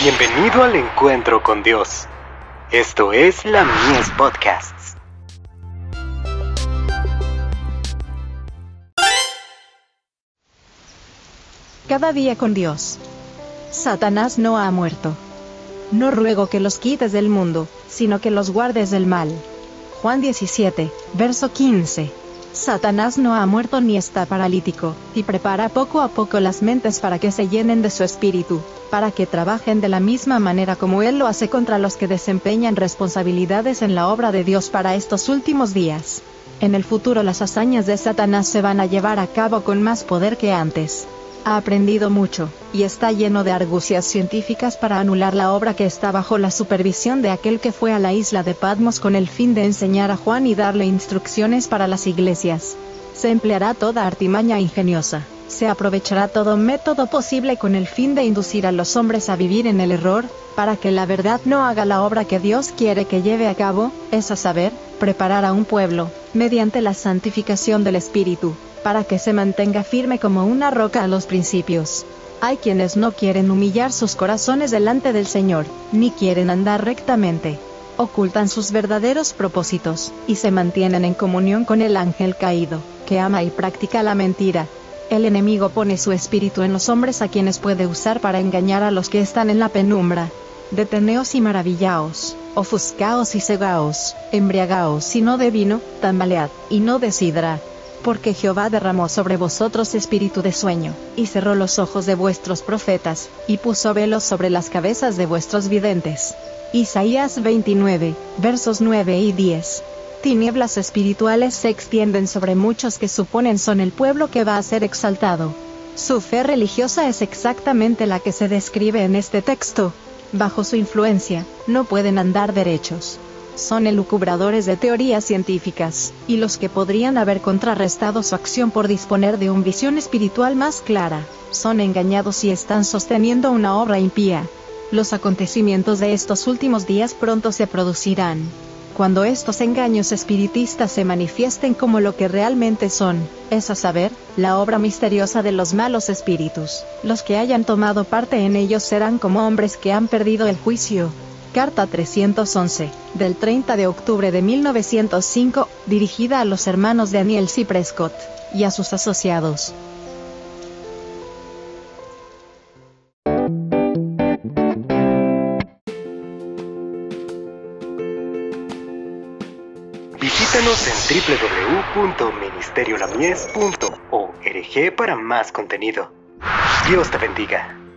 Bienvenido al encuentro con Dios. Esto es la Mies Podcasts. Cada día con Dios. Satanás no ha muerto. No ruego que los quites del mundo, sino que los guardes del mal. Juan 17, verso 15. Satanás no ha muerto ni está paralítico, y prepara poco a poco las mentes para que se llenen de su espíritu, para que trabajen de la misma manera como Él lo hace contra los que desempeñan responsabilidades en la obra de Dios para estos últimos días. En el futuro las hazañas de Satanás se van a llevar a cabo con más poder que antes. Ha aprendido mucho, y está lleno de argucias científicas para anular la obra que está bajo la supervisión de aquel que fue a la isla de Patmos con el fin de enseñar a Juan y darle instrucciones para las iglesias. Se empleará toda artimaña ingeniosa, se aprovechará todo método posible con el fin de inducir a los hombres a vivir en el error, para que la verdad no haga la obra que Dios quiere que lleve a cabo, es a saber, preparar a un pueblo, mediante la santificación del Espíritu, para que se mantenga firme como una roca a los principios. Hay quienes no quieren humillar sus corazones delante del Señor, ni quieren andar rectamente. Ocultan sus verdaderos propósitos, y se mantienen en comunión con el ángel caído, que ama y practica la mentira. El enemigo pone su espíritu en los hombres a quienes puede usar para engañar a los que están en la penumbra. Deteneos y maravillaos, ofuscaos y cegaos, embriagaos y no de vino, tambalead, y no de sidra, porque Jehová derramó sobre vosotros espíritu de sueño, y cerró los ojos de vuestros profetas, y puso velos sobre las cabezas de vuestros videntes. Isaías 29, versos 9 y 10. Tinieblas espirituales se extienden sobre muchos que suponen son el pueblo que va a ser exaltado. Su fe religiosa es exactamente la que se describe en este texto. Bajo su influencia, no pueden andar derechos son elucubradores de teorías científicas, y los que podrían haber contrarrestado su acción por disponer de una visión espiritual más clara, son engañados y están sosteniendo una obra impía. Los acontecimientos de estos últimos días pronto se producirán. Cuando estos engaños espiritistas se manifiesten como lo que realmente son, es a saber, la obra misteriosa de los malos espíritus, los que hayan tomado parte en ellos serán como hombres que han perdido el juicio, Carta 311, del 30 de octubre de 1905, dirigida a los hermanos Daniel C. Prescott, y a sus asociados. Visítanos en www.ministeriolamies.org para más contenido. Dios te bendiga.